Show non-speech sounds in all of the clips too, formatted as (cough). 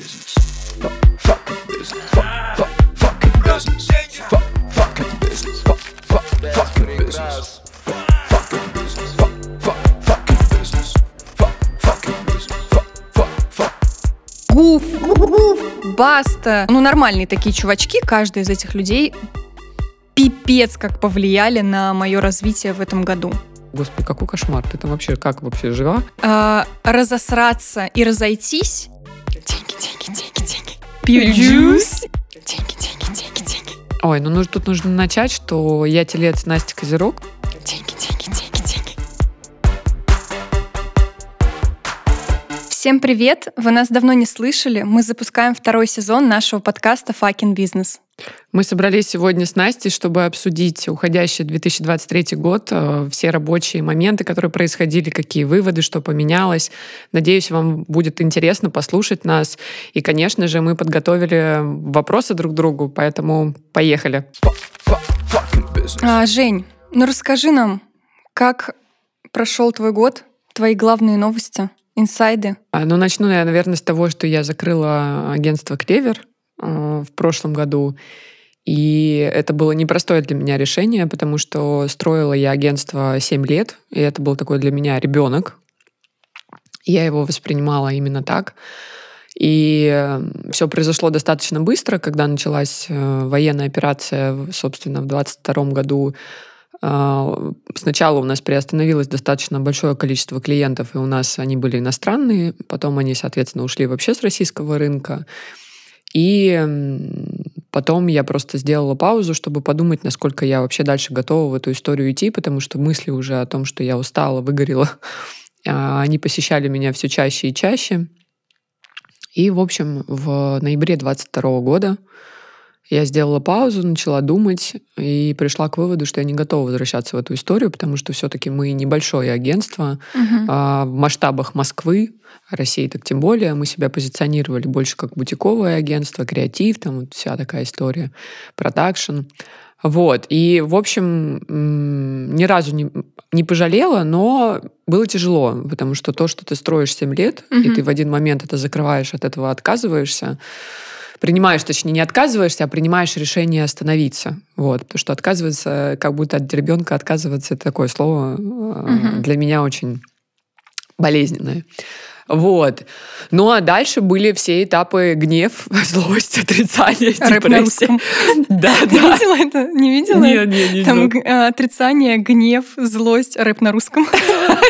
business. Fuck, fucking business. Fuck, fuck, fucking business. Fuck, fucking business. Fuck, fuck, fucking business. Fuck, fucking business. Fuck, fuck, fucking business. Fuck, fucking business. Fuck, fuck, fuck. Гуф, гуф, баста. Ну, нормальные такие чувачки, каждый из этих людей пипец как повлияли на мое развитие в этом году. Господи, какой кошмар. Ты там вообще как вообще жива? А, разосраться и разойтись. Деньги, деньги, деньги, деньги. Деньги, деньги. Ой, ну нужно- тут нужно начать, что я телец Настя Козерог. Деньги, Всем привет! Вы нас давно не слышали. Мы запускаем второй сезон нашего подкаста «Факин бизнес». Мы собрались сегодня с Настей, чтобы обсудить уходящий 2023 год, э, все рабочие моменты, которые происходили, какие выводы, что поменялось. Надеюсь, вам будет интересно послушать нас. И, конечно же, мы подготовили вопросы друг другу, поэтому поехали. А, Жень, ну расскажи нам, как прошел твой год, твои главные новости, инсайды. А, Ну, начну я, наверное, с того, что я закрыла агентство «Клевер» э, в прошлом году. И это было непростое для меня решение, потому что строила я агентство 7 лет, и это был такой для меня ребенок. Я его воспринимала именно так. И все произошло достаточно быстро, когда началась э, военная операция, собственно, в 22 году. Сначала у нас приостановилось достаточно большое количество клиентов, и у нас они были иностранные, потом они, соответственно, ушли вообще с российского рынка. И потом я просто сделала паузу, чтобы подумать, насколько я вообще дальше готова в эту историю идти, потому что мысли уже о том, что я устала, выгорела, (laughs) а, они посещали меня все чаще и чаще. И, в общем, в ноябре 22 года я сделала паузу, начала думать и пришла к выводу, что я не готова возвращаться в эту историю, потому что все-таки мы небольшое агентство, Мгм. а, в масштабах Москвы, России так тем более, мы себя позиционировали больше как бутиковое агентство, креатив, там вот вся такая история, продакшн. Вот. И, в общем, ни разу не, не пожалела, но было тяжело, потому что то, что ты строишь 7 лет, и Мгм. ты в один момент это закрываешь, от этого отказываешься, принимаешь, точнее, не отказываешься, а принимаешь решение остановиться. Вот. Потому что отказываться, как будто от ребенка отказываться, это такое слово Мгм. для меня очень болезненное. Вот. Ну а дальше были все этапы гнев, (laughs) злость, отрицание, депрессия. (laughs) Да, (laughs) Не да. видела это? Не видела? Не, не, не Там а, отрицание, гнев, злость, рэп на русском.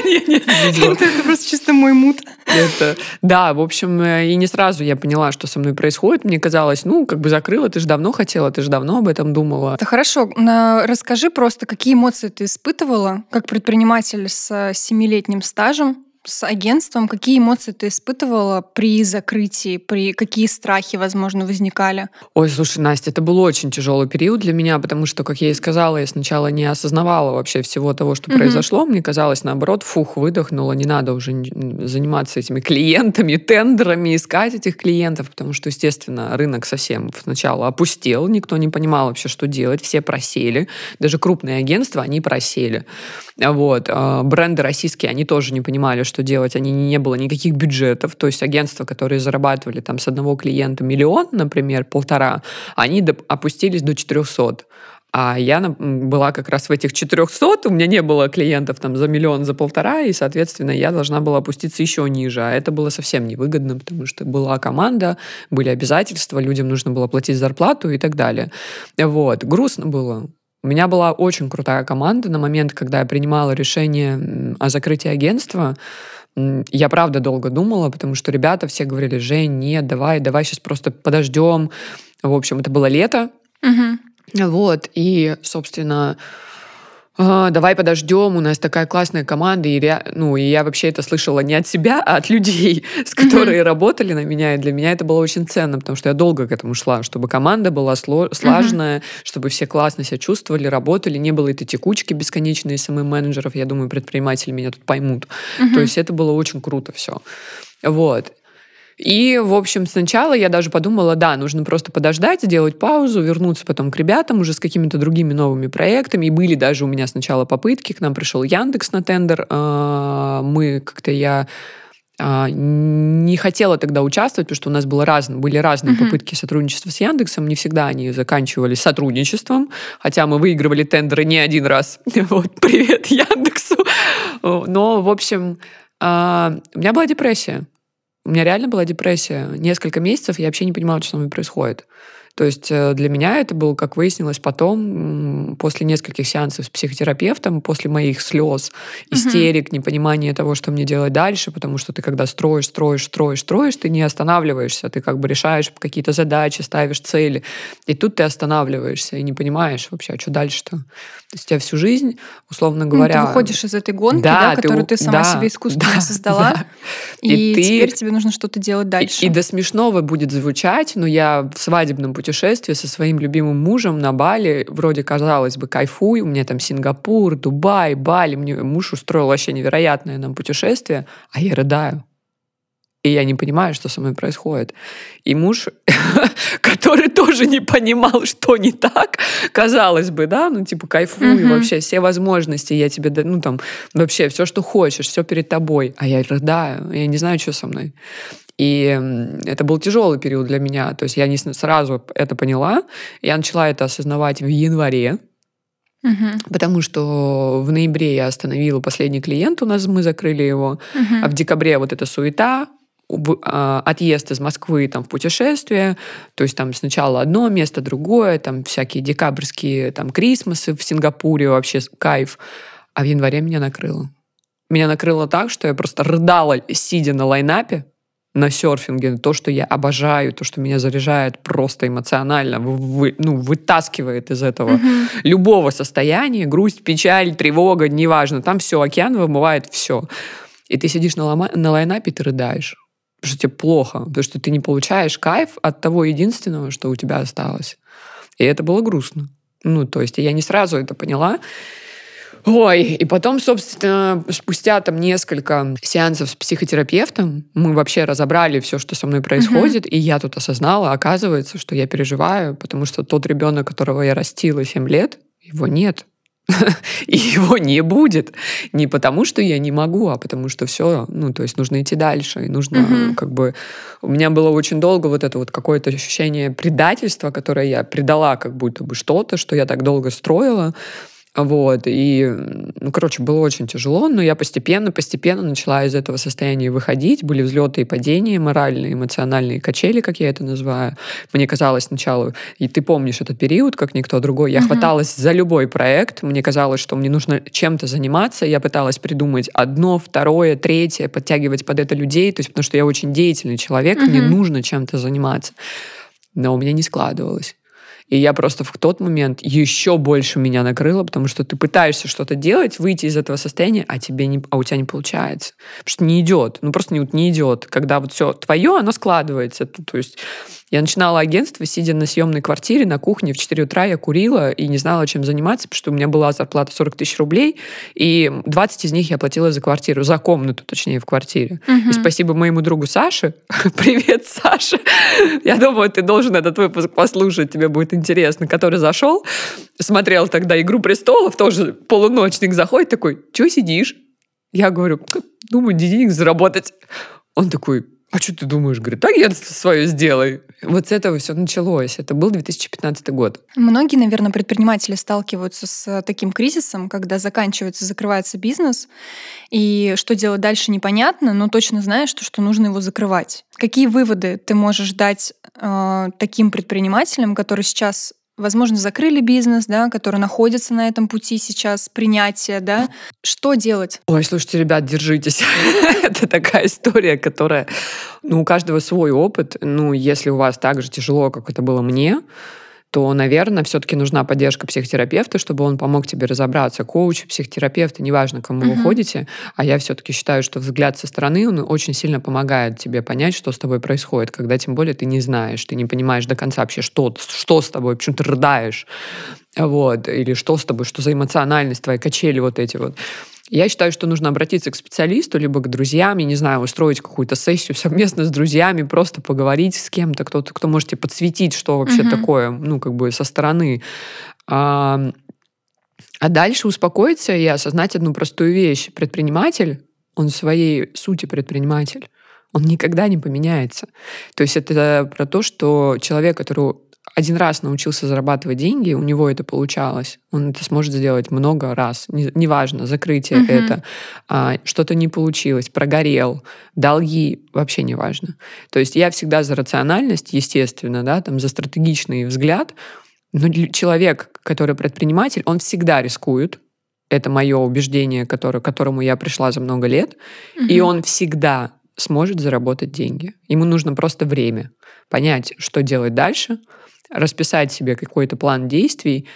Не, не, не видела. Это просто чисто мой мут. Это, да, в общем, э, и не сразу я поняла, что со мной происходит. Мне казалось, ну, как бы закрыла, ты же давно хотела, ты же давно об этом думала. Это хорошо. Расскажи просто, какие эмоции ты испытывала как предприниматель с э, семилетним стажем, с агентством, какие эмоции ты испытывала при закрытии, при какие страхи, возможно, возникали? Ой, слушай, Настя, это был очень тяжелый период для меня, потому что, как я и сказала, я сначала не осознавала вообще всего того, что Мгм. произошло. Мне казалось, наоборот, фух, выдохнула, не надо уже заниматься этими клиентами, тендерами, искать этих клиентов, потому что, естественно, рынок совсем сначала опустел, никто не понимал вообще, что делать, все просели, даже крупные агентства, они просели. Вот. а Бренды российские, они тоже не понимали, что делать, они не было никаких бюджетов, то есть агентства, которые зарабатывали там с одного клиента миллион, например, полтора, они опустились до 400. А я была как раз в этих 400, у меня не было клиентов там за миллион, за полтора, и, соответственно, я должна была опуститься еще ниже. А это было совсем невыгодно, потому что была команда, были обязательства, людям нужно было платить зарплату и так далее. Вот. Грустно было. У меня была очень крутая команда на момент, когда я принимала решение о закрытии агентства. Я правда долго думала, потому что ребята все говорили, Жень, нет, давай, давай сейчас просто подождем. В общем, это было лето, Мгм. вот, и, собственно, «А, давай подождем, у нас такая классная команда, и, ре- ну, и я вообще это слышала не от себя, а от людей, (laughs) с которые работали на меня, и для меня это было очень ценно, потому что я долго к этому шла, чтобы команда была сло- слаженная, чтобы все классно себя чувствовали, работали, не было этой текучки бесконечной СММ-менеджеров, я думаю, предприниматели меня тут поймут. Мгм. То есть это было очень круто все. Вот. И, в общем, сначала я даже подумала, да, нужно просто подождать, сделать паузу, вернуться потом к ребятам уже с какими-то другими новыми проектами. И были даже у меня сначала попытки, к нам пришел Яндекс на тендер. А, Мы как-то я а, не хотела тогда участвовать, потому что у нас было раз, были разные Мгм. попытки сотрудничества с Яндексом, не всегда они заканчивались сотрудничеством, хотя мы выигрывали тендеры не один раз. (laughs) Вот, привет Яндексу. Но, в общем, а, у меня была депрессия. У меня реально была депрессия. Несколько месяцев я вообще не понимала, что со мной происходит. То есть э, для меня это было, как выяснилось потом, после нескольких сеансов с психотерапевтом, после моих слез, истерик, непонимания того, что мне делать дальше, потому что ты когда строишь, строишь, строишь, строишь, ты не останавливаешься, ты как бы решаешь какие-то задачи, ставишь цели, и тут ты останавливаешься и не понимаешь вообще, а что дальше-то. То есть у тебя всю жизнь, условно Ну, говоря... ты выходишь из этой гонки, Да, да, ты которую ты, сама да, себе искусственно да, создала, да. и, И ты- теперь тебе нужно что-то делать И- дальше. И, до смешного будет звучать, но я в свадебном путешествии со своим любимым мужем на Бали, вроде, казалось бы, кайфую, у меня там Сингапур, Дубай, Бали, мне муж устроил вообще невероятное нам путешествие, а я рыдаю. И я не понимаю, что со мной происходит. И муж, (laughs) который тоже не понимал, что не так, казалось бы, да, ну, типа, кайфуй, Мгм. вообще все возможности, я тебе, да- ну, там, вообще все, что хочешь, все перед тобой. А я рыдаю, я не знаю, что со мной. И это был тяжелый период для меня. То есть я не сразу это поняла. Я начала это осознавать в январе, Мгм, потому что в ноябре я остановила последний клиент, у нас мы закрыли его. мгм. А в декабре вот эта суета, отъезд из Москвы там, в путешествие, то есть там сначала одно место, другое, там всякие декабрьские там крисмасы в Сингапуре, вообще кайф. А в январе меня накрыло. Меня накрыло так, что я просто рыдала, сидя на лайнапе, на серфинге, то, что я обожаю, то, что меня заряжает просто эмоционально, вы- ну, вытаскивает из этого Мгм. любого состояния, грусть, печаль, тревога, неважно, там все, океан вымывает все. И ты сидишь на, лома- на лайнапе, ты рыдаешь. Потому что тебе плохо, потому что ты не получаешь кайф от того единственного, что у тебя осталось. И это было грустно. Ну, то есть я не сразу это поняла. Ой, и потом, собственно, спустя там несколько сеансов с психотерапевтом мы вообще разобрали все, что со мной происходит, и я тут осознала, оказывается, что я переживаю, потому что тот ребенок, которого я растила 7 лет, его нет. (laughs) И его не будет. Не потому, что я не могу, а потому что все, ну, то есть нужно идти дальше. И нужно Мгм. как бы... У меня было очень долго вот это вот какое-то ощущение предательства, которое я предала как будто бы что-то, что я так долго строила. Вот, и, ну, короче, было очень тяжело, но я постепенно, постепенно начала из этого состояния выходить. Были взлеты и падения, моральные, эмоциональные качели, как я это называю. Мне казалось сначала, и ты помнишь этот период, как никто другой, я Мгм. хваталась за любой проект, мне казалось, что мне нужно чем-то заниматься, я пыталась придумать одно, второе, третье, подтягивать под это людей, то есть потому что я очень деятельный человек, мне Мгм. нужно чем-то заниматься. Но у меня не складывалось. И я просто в тот момент еще больше меня накрыло, потому что ты пытаешься что-то делать, выйти из этого состояния, а тебе не, а у тебя не получается. Потому что не идет. Ну просто не, не идет. Когда вот все твое, оно складывается. То есть я начинала агентство, сидя на съемной квартире, на кухне в 4 утра я курила и не знала, чем заниматься, потому что у меня была зарплата 40 тысяч рублей, и 20 из них я платила за квартиру, за комнату, точнее, в квартире. И Мгм. спасибо моему другу Саше. (laughs) Привет, Саша. Я думаю, ты должен этот выпуск послушать, тебе будет интересно. Который зашел, смотрел тогда «Игру престолов», тоже полуночник заходит такой, что сидишь? Я говорю, «Ну, думаю, денег заработать. Он такой, а что ты думаешь? Говорит, агентство свое сделай. Вот с этого все началось. Это был 2015 год. Многие, наверное, предприниматели сталкиваются с таким кризисом, когда заканчивается, закрывается бизнес, и что делать дальше непонятно, но точно знаешь, что, что нужно его закрывать. Какие выводы ты можешь дать э, таким предпринимателям, которые сейчас возможно, закрыли бизнес, да, которые находятся на этом пути сейчас принятия, да, что делать? Ой, слушайте, ребят, держитесь. (laughs) Это такая история, которая, ну, у каждого свой опыт. Ну, если у вас так же тяжело, как это было мне, то, наверное, все-таки нужна поддержка психотерапевта, чтобы он помог тебе разобраться. Коуч, психотерапевт, неважно, к кому вы Мгм. ходите. А я все-таки считаю, что взгляд со стороны, он очень сильно помогает тебе понять, что с тобой происходит, когда тем более ты не знаешь, ты не понимаешь до конца вообще, что, что с тобой, почему ты рыдаешь, вот, или что с тобой, что за эмоциональность твоя, качели вот эти вот. Я считаю, что нужно обратиться к специалисту, либо к друзьям, я не знаю, устроить какую-то сессию совместно с друзьями, просто поговорить с кем-то, кто-то, кто может тебе подсветить, что вообще Мгм. такое, ну, как бы со стороны. А, а дальше успокоиться и осознать одну простую вещь. Предприниматель Он в своей сути предприниматель. Он никогда не поменяется. То есть это про то, что человек, который один раз научился зарабатывать деньги, у него это получалось. Он это сможет сделать много раз. Не- Неважно, закрытие Мгм. это, а, что-то не получилось, прогорел, долги, вообще не важно. То есть я всегда за рациональность, естественно, да, там, за стратегичный взгляд, но человек, который предприниматель, он всегда рискует. Это мое убеждение, которое, к которому я пришла за много лет. И Мгм. он всегда сможет заработать деньги. Ему нужно просто время понять, что делать дальше, расписать себе какой-то план действий,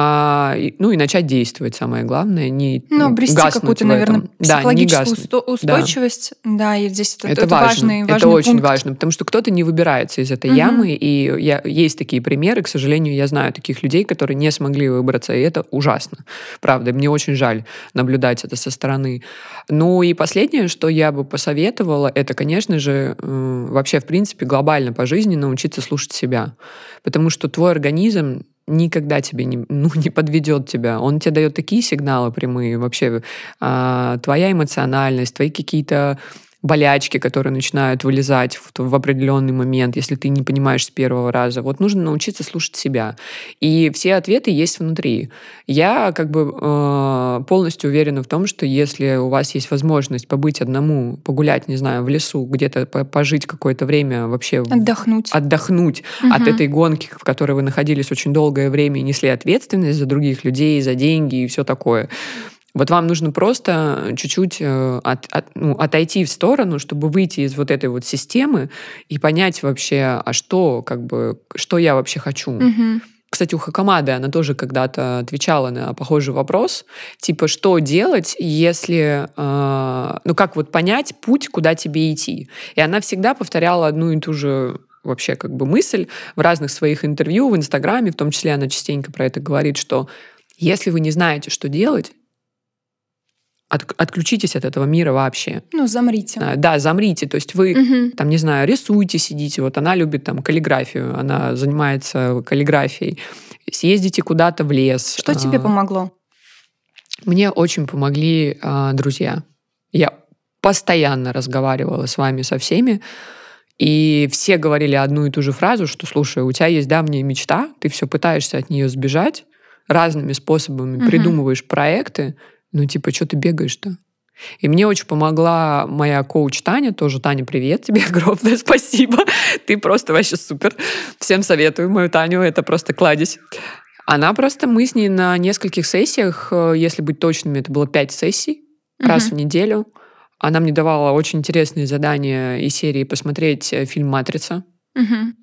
а, ну и начать действовать, самое главное, не Ну, обрести гаснуть какую-то, наверное, этом. Да, не психологическую устойчивость. Да. и здесь это, Это, это важно. важный, это важный очень пункт. важно, потому что кто-то не выбирается из этой Мгм. ямы, и я, есть такие примеры, к сожалению, я знаю таких людей, которые не смогли выбраться, и это ужасно. Правда, мне очень жаль наблюдать это со стороны. Ну и последнее, что я бы посоветовала, это, конечно же, э, вообще, в принципе, глобально по жизни научиться слушать себя. Потому что твой организм никогда тебе не, ну, (laughs) не подведет тебя. Он тебе дает такие сигналы прямые. Вообще, а, твоя эмоциональность, твои какие-то болячки, которые начинают вылезать в, в определенный момент, если ты не понимаешь с первого раза. Вот нужно научиться слушать себя. И все ответы есть внутри. Я как бы э, полностью уверена в том, что если у вас есть возможность побыть одному, погулять, не знаю, в лесу, где-то по- пожить какое-то время вообще... Отдохнуть. отдохнуть Мгм. от этой гонки, в которой вы находились очень долгое время и несли ответственность за других людей, за деньги и все такое. Вот вам нужно просто чуть-чуть э, от- от- ну, отойти в сторону, чтобы выйти из вот этой вот системы и понять вообще, а что, как бы, что я вообще хочу. Мгм. Кстати, у Хакамады она тоже когда-то отвечала на похожий вопрос, типа, что делать, если, э, ну как вот понять путь, куда тебе идти. И она всегда повторяла одну и ту же вообще как бы мысль в разных своих интервью в Инстаграме, в том числе она частенько про это говорит, что если вы не знаете, что делать, от- отключитесь от этого мира вообще. Ну, замрите. А, Да, замрите. То есть вы Мгм. там, не знаю, рисуйте, сидите. Вот она любит там каллиграфию, она занимается каллиграфией. Съездите куда-то в лес. Что тебе А, помогло? Мне очень помогли а, друзья. Я постоянно разговаривала с вами со всеми, и все говорили одну и ту же фразу, что, слушай, у тебя есть давняя мечта, ты все пытаешься от нее сбежать, разными способами Мгм. придумываешь проекты, ну типа, что ты бегаешь-то? И мне очень помогла моя коуч Таня, тоже Таня, привет тебе, огромное спасибо. Ты просто вообще супер. Всем советую мою Таню, это просто кладезь. Она просто, мы с ней на нескольких сессиях, э, если быть точными, это было пять сессий, раз в неделю. Она мне давала очень интересные задания из серии посмотреть э, фильм «Матрица»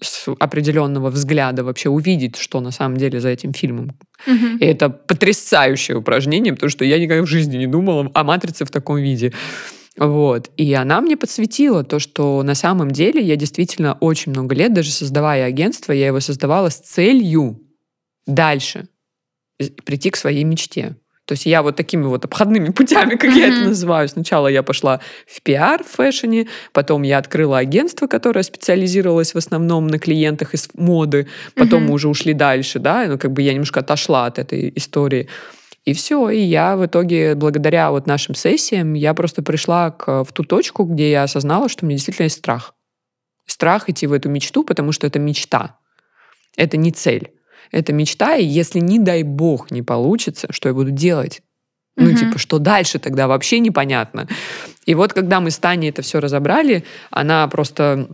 С определенного взгляда, вообще увидеть, что на самом деле за этим фильмом. Мгм. И это потрясающее упражнение, потому что я никогда в жизни не думала о «Матрице» в таком виде. Вот. И она мне подсветила то, что на самом деле я действительно очень много лет, даже создавая агентство, я его создавала с целью дальше э, прийти к своей мечте. То есть я вот такими вот обходными путями, как я это называю. Сначала я пошла в пиар в фэшне, потом я открыла агентство, которое специализировалось в основном на клиентах из моды, потом Мгм. мы уже ушли дальше, да, ну как бы я немножко отошла от этой истории. И все, и я в итоге, благодаря вот нашим сессиям, я просто пришла к, в ту точку, где я осознала, что у меня действительно есть страх. Страх идти в эту мечту, потому что это мечта. Это не цель. Это мечта, и если, не дай бог, не получится, что я буду делать? Ну, Мгм. типа, что дальше тогда вообще непонятно. И вот, когда мы с Таней это все разобрали, она просто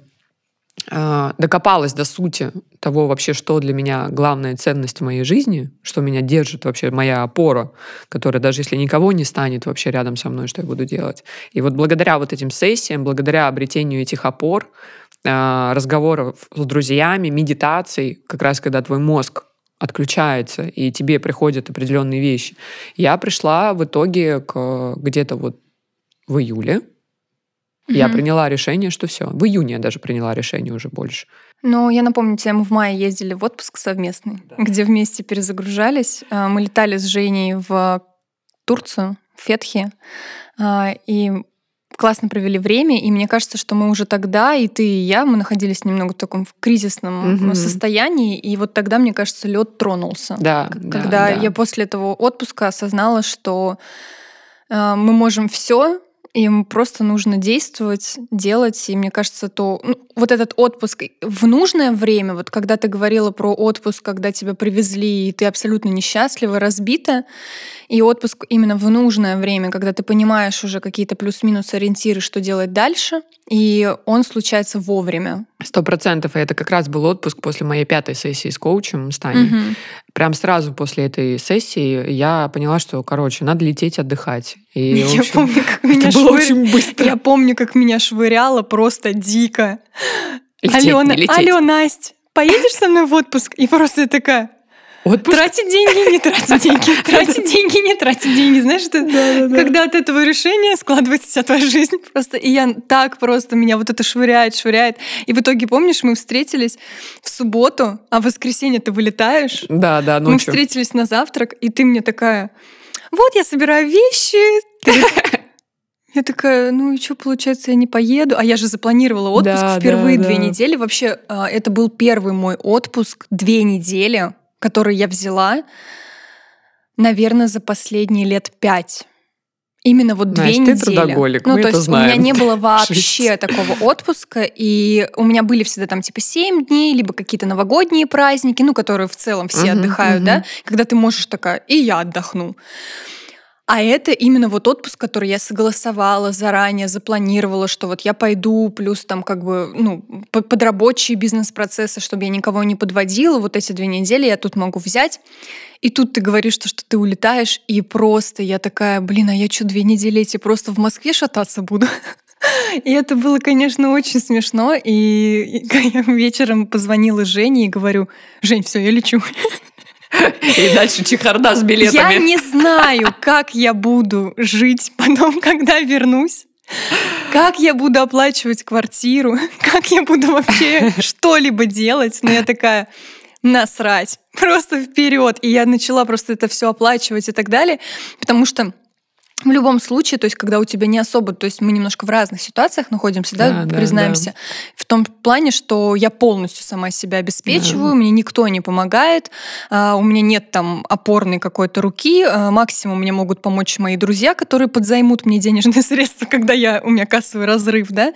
а, докопалась до сути того вообще, что для меня главная ценность в моей жизни, что меня держит вообще, моя опора, которая даже если никого не станет вообще рядом со мной, что я буду делать. И вот благодаря вот этим сессиям, благодаря обретению этих опор, разговоров с друзьями, медитаций, как раз когда твой мозг отключается, и тебе приходят определенные вещи. Я пришла в итоге к где-то вот в июле, я Мгм. приняла решение, что все. В июне я даже приняла решение уже больше. Ну, я напомню тебе, мы в мае ездили в отпуск совместный, где вместе перезагружались. А, Мы летали с Женей в Турцию, в Фетхи, а, и классно провели время, и мне кажется, что мы уже тогда, и ты, и я, мы находились немного в таком в кризисном Мгм. состоянии, и вот тогда, мне кажется, лед тронулся. Да, Когда да. я после этого отпуска осознала, что э, мы можем все, им просто нужно действовать, делать. И мне кажется, то ну, вот этот отпуск в нужное время, вот когда ты говорила про отпуск, когда тебя привезли, и ты абсолютно несчастлива, разбита, и отпуск именно в нужное время, когда ты понимаешь уже какие-то плюс-минус ориентиры, что делать дальше, и он случается вовремя. Сто процентов. И это как раз был отпуск после моей пятой сессии с коучем, с Таней. Угу. Прям сразу после этой сессии я поняла, что, короче, надо лететь отдыхать. И, (laughs) я общем, помню, как (laughs) меня это было швыр- очень быстро. Я помню, как меня швыряло просто дико. Лететь, Алена, алло, Настя, поедешь со мной в отпуск? И просто я такая, Отпуск? тратить деньги, не тратить деньги, (laughs) тратить деньги, не тратить деньги. Знаешь, это, когда от этого решения складывается вся твоя жизнь просто. И я так просто, меня вот это швыряет, швыряет. И в итоге, помнишь, мы встретились в субботу, а в воскресенье ты вылетаешь. Да, да, Мы ночью. встретились на завтрак, и ты мне такая, вот я собираю вещи. Ты- (laughs) Я такая, ну и что, получается, я не поеду? А я же запланировала отпуск Да, впервые да, две да. недели. Вообще, а, это был первый мой отпуск, две недели, который я взяла, наверное, за последние лет пять. Именно вот две Настя, ты недели. трудоголик, ну, мы то это есть у меня знаем. не было (laughs) вообще такого отпуска, и у меня были всегда там типа 7 дней, либо какие-то новогодние праздники, ну, которые в целом все Мгм, отдыхают, мгм. да, когда ты можешь такая, и я отдохну. А это именно вот отпуск, который я согласовала заранее, запланировала, что вот я пойду, плюс там как бы, ну, по- под бизнес-процессы, чтобы я никого не подводила. Вот эти две недели я тут могу взять. И тут ты говоришь, что, что ты улетаешь, и просто я такая, блин, а я что, две недели эти просто в Москве шататься буду? (laughs) И это было, конечно, очень смешно. И (laughs) я вечером позвонила Жене и говорю, Жень, все, я лечу. (laughs) И дальше чехарда с Я билетами. не знаю, как я буду жить потом, когда вернусь. Как я буду оплачивать квартиру, как я буду вообще что-либо делать. Но я такая, насрать, просто вперед. И я начала просто это все оплачивать и так далее, потому что в любом случае, то есть, когда у тебя не особо, то есть мы немножко в разных ситуациях находимся, да, Да, да, признаемся, в том плане, что я полностью сама себя обеспечиваю, Да. мне никто не помогает, а, у меня нет там опорной какой-то руки, а, максимум мне могут помочь мои друзья, которые подзаймут мне денежные (laughs) средства, когда я, у меня кассовый разрыв, да,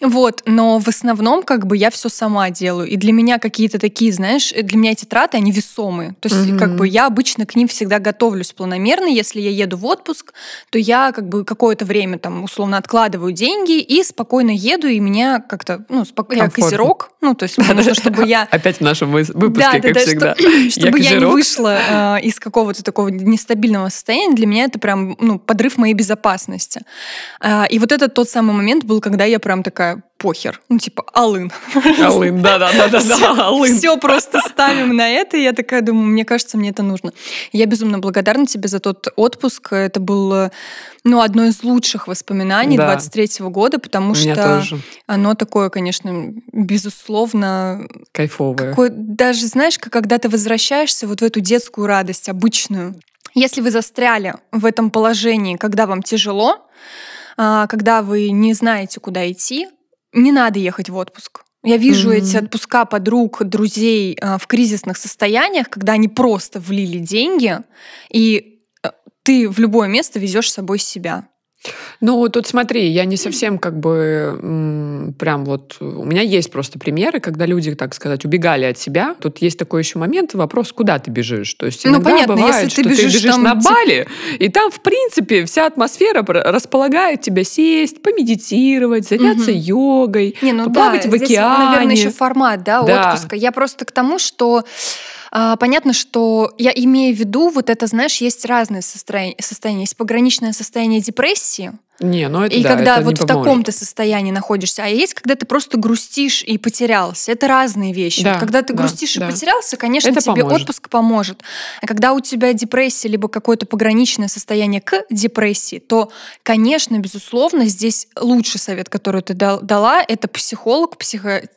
вот, но в основном как бы я все сама делаю, и для меня какие-то такие, знаешь, для меня эти траты, они весомые, то есть Мгм. как бы я обычно к ним всегда готовлюсь планомерно, если я еду в отпуск, то я как бы какое-то время там условно откладываю деньги и спокойно еду, и меня как-то, ну, спок... я козерог, ну, то есть мне нужно, чтобы я Опять в нашем выпуске, как да, всегда. что- (laughs) чтобы я, не вышла э, из какого-то такого нестабильного состояния, для меня это прям ну, подрыв моей безопасности. А, и вот это тот самый момент был, когда я прям такая, похер, ну типа, алын. (laughs) Алын, да-да-да-да, алын. Все просто ставим на это, и я такая думаю, мне кажется, мне это нужно. Я безумно благодарна тебе за тот отпуск. Это было ну, одно из лучших воспоминаний Да. 23 года, потому что тоже оно такое, конечно, безусловно, кайфовое. какой, даже знаешь, когда ты возвращаешься вот в эту детскую радость обычную. Если вы застряли в этом положении, когда вам тяжело, а, когда вы не знаете, куда идти, не надо ехать в отпуск. Я вижу Мгм. эти отпуска подруг, друзей а, в кризисных состояниях, когда они просто влили деньги, и а, ты в любое место везешь с собой себя. Ну, тут смотри, я не совсем как бы прям вот... У меня есть просто примеры, когда люди, так сказать, убегали от себя. Тут есть такой еще момент, вопрос, куда ты бежишь. То есть Ну, понятно, бывает, если ты что бежишь ты бежишь там, на Бали, и там, в принципе, вся атмосфера располагает тебя сесть, помедитировать, заняться Мгм. йогой, Не, ну поплавать да, в здесь, океане. наверное, еще формат, да, Да. отпуска. Я просто к тому, что а, понятно, что я имею в виду, вот это, знаешь, есть разные состояния. состояния. Есть пограничное состояние депрессии, Не, ну это и да, когда это вот в поможет. таком ты состоянии находишься, а есть, когда ты просто грустишь и потерялся. Это разные вещи. Да, Вот когда ты да, грустишь да. и потерялся, конечно, Это тебе поможет. отпуск поможет. А когда у тебя депрессия либо какое-то пограничное состояние к депрессии, то, конечно, безусловно, здесь лучший совет, который ты дал- дала, это психолог, психотерапевт,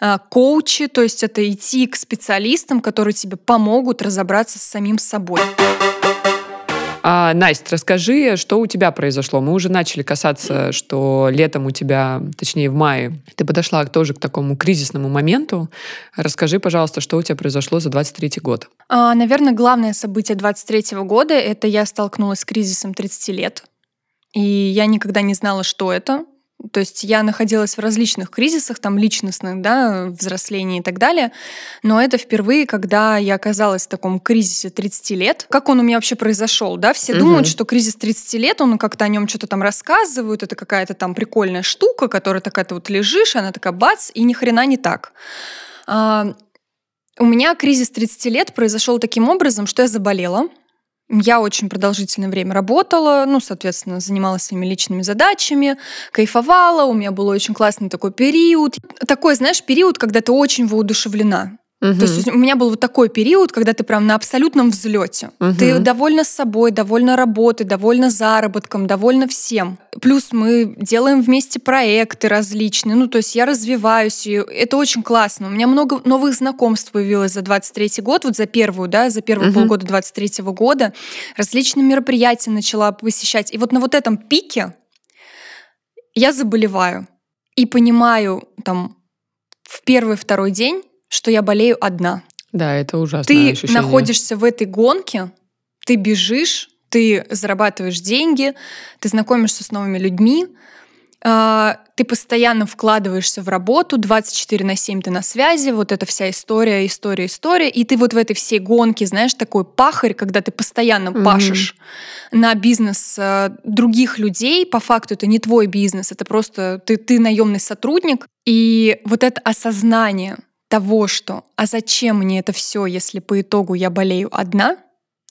а, коучи, то есть это идти к специалистам, которые тебе помогут разобраться с самим собой. А, Настя, расскажи, что у тебя произошло. Мы уже начали касаться, что летом у тебя, точнее в мае, ты подошла тоже к такому кризисному моменту. Расскажи, пожалуйста, что у тебя произошло за 23 год. А, Наверное, главное событие 23 года — это я столкнулась с кризисом 30 лет. и я никогда не знала, что это. То есть я находилась в различных кризисах, там личностных, да, взросления и так далее. Но это впервые, когда я оказалась в таком кризисе 30 лет. Как он у меня вообще произошел, да? Все угу. думают, что кризис 30 лет, он как-то о нем что-то там рассказывают, это какая-то там прикольная штука, которая такая-то вот лежишь, она такая бац, и ни хрена не так. А, у меня кризис 30 лет произошел таким образом, что я заболела. Я очень продолжительное время работала, ну, соответственно, занималась своими личными задачами, кайфовала, у меня был очень классный такой период. Такой, знаешь, период, когда ты очень воодушевлена. Угу. То есть у меня был вот такой период, когда ты прям на абсолютном взлете. Угу. Ты довольна собой, довольна работой, довольна заработком, довольна всем. Плюс мы делаем вместе проекты различные. Ну, то есть я развиваюсь, и это очень классно. У меня много новых знакомств появилось за 23 год, вот за первую, да, за первые угу. полгода 23 года. Различные мероприятия начала посещать. И вот на вот этом пике я заболеваю. И понимаю там в первый-второй день, что я болею одна. Да, это ужасно. Ты ощущение. находишься в этой гонке, ты бежишь, ты зарабатываешь деньги, ты знакомишься с новыми людьми, а, ты постоянно вкладываешься в работу, 24 на 7 ты на связи, вот эта вся история, история, история, и ты вот в этой всей гонке, знаешь, такой пахарь, когда ты постоянно mm-hmm. пашешь на бизнес а, других людей, по факту это не твой бизнес, это просто ты, ты наемный сотрудник, и вот это осознание, того, что «а зачем мне это все, если по итогу я болею одна?»,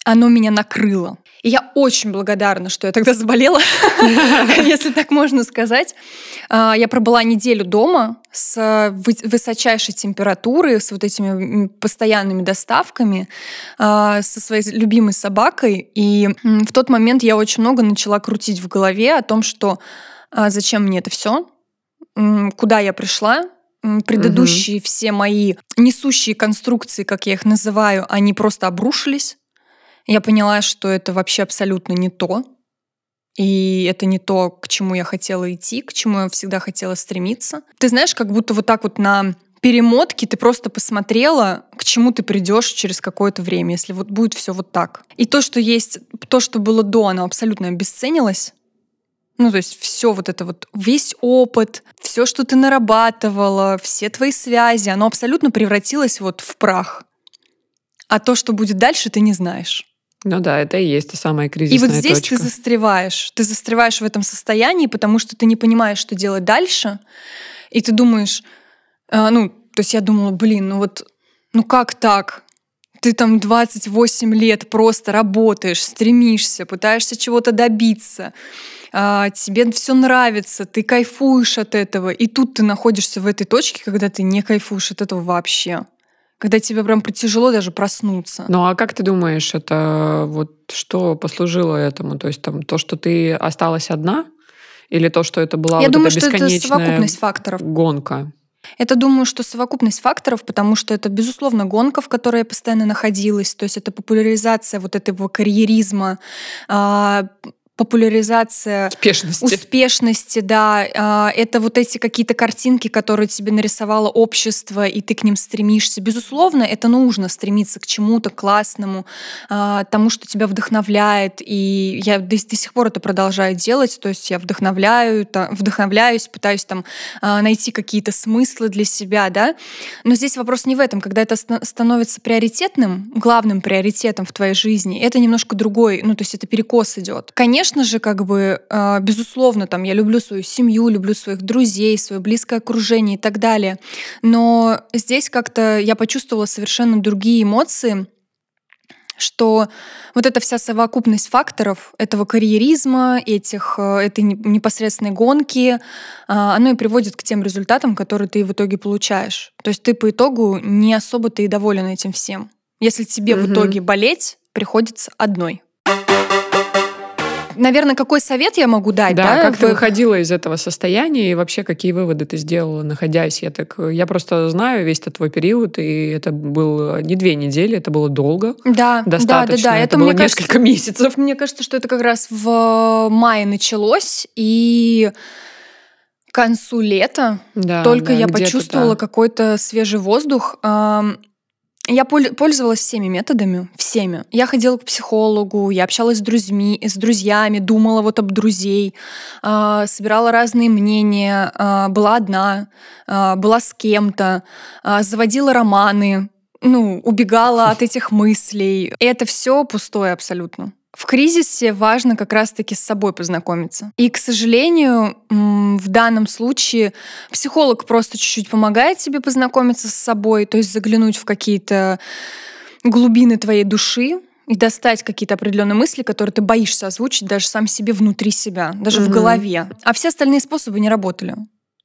оно меня накрыло. И я очень благодарна, что я тогда заболела, (laughs) если так можно сказать. А, я пробыла неделю дома с высочайшей температурой, с вот этими постоянными доставками, а, со своей любимой собакой. И в тот момент я очень много начала крутить в голове о том, что «а зачем мне это все, куда я пришла, предыдущие угу. все мои несущие конструкции, как я их называю, они просто обрушились. Я поняла, что это вообще абсолютно не то. И это не то, к чему я хотела идти, к чему я всегда хотела стремиться. Ты знаешь, как будто вот так вот на перемотке ты просто посмотрела, к чему ты придешь через какое-то время, если вот будет все вот так. И то, что есть, то, что было до, оно абсолютно обесценилось. Ну, то есть все вот это вот, весь опыт, все, что ты нарабатывала, все твои связи, оно абсолютно превратилось вот в прах. А то, что будет дальше, ты не знаешь. Ну да, это и есть та самая кризисная И вот здесь точка. ты застреваешь. Ты застреваешь в этом состоянии, потому что ты не понимаешь, что делать дальше. И ты думаешь, э, ну, то есть я думала, блин, ну вот, ну как так? Ты там 28 лет просто работаешь, стремишься, пытаешься чего-то добиться а, тебе все нравится, ты кайфуешь от этого, и тут ты находишься в этой точке, когда ты не кайфуешь от этого вообще. Когда тебе прям тяжело даже проснуться. Ну а как ты думаешь, это вот что послужило этому? То есть там то, что ты осталась одна? Или то, что это была Я вот думаю, эта что бесконечная это совокупность факторов. гонка? Это, думаю, что совокупность факторов, потому что это, безусловно, гонка, в которой я постоянно находилась, то есть это популяризация вот этого карьеризма, а, популяризация успешности. успешности, да, а, это вот эти какие-то картинки, которые тебе нарисовало общество, и ты к ним стремишься. Безусловно, это нужно стремиться к чему-то классному, а, тому, что тебя вдохновляет, и я до, до сих пор это продолжаю делать, то есть я вдохновляю, вдохновляюсь, пытаюсь там а, найти какие-то смыслы для себя, да, но здесь вопрос не в этом, когда это становится приоритетным, главным приоритетом в твоей жизни, это немножко другой, ну, то есть это перекос идет. Конечно, конечно же, как бы, э, безусловно, там, я люблю свою семью, люблю своих друзей, свое близкое окружение и так далее. Но здесь как-то я почувствовала совершенно другие эмоции, что вот эта вся совокупность факторов этого карьеризма, этих, э, этой непосредственной гонки, э, оно и приводит к тем результатам, которые ты в итоге получаешь. То есть ты по итогу не особо ты и доволен этим всем. Если тебе угу. в итоге болеть, приходится одной наверное, какой совет я могу дать? Да, да как ты выходила из этого состояния и вообще какие выводы ты сделала, находясь? Я так, я просто знаю весь этот твой период, и это было не две недели, это было долго. Да, достаточно. да, да, да. Это, это было несколько кажется, месяцев. Мне кажется, что это как раз в мае началось, и к концу лета да, только да, я почувствовала какой-то свежий воздух. Я пол- пользовалась всеми методами, всеми. Я ходила к психологу, я общалась с друзьями, с друзьями думала вот об друзей, э, собирала разные мнения, э, была одна, э, была с кем-то, заводила романы, ну, убегала от этих мыслей. Это все пустое абсолютно. В кризисе важно как раз-таки с собой познакомиться. И, к сожалению, в данном случае психолог просто чуть-чуть помогает тебе познакомиться с собой, то есть заглянуть в какие-то глубины твоей души, и достать какие-то определенные мысли, которые ты боишься озвучить даже сам себе внутри себя, даже mm-hmm. в голове. А все остальные способы не работали.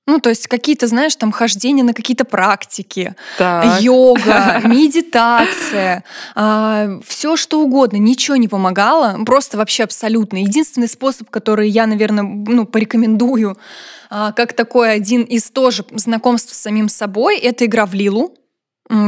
Ну, то есть какие-то, знаешь, там хождения на какие-то практики, так. йога, (laughs) медитация, э, все что угодно, ничего не помогало, просто вообще абсолютно. Единственный способ, который я, наверное, ну, порекомендую, э, как такой один из тоже знакомств с самим собой, это игра в Лилу.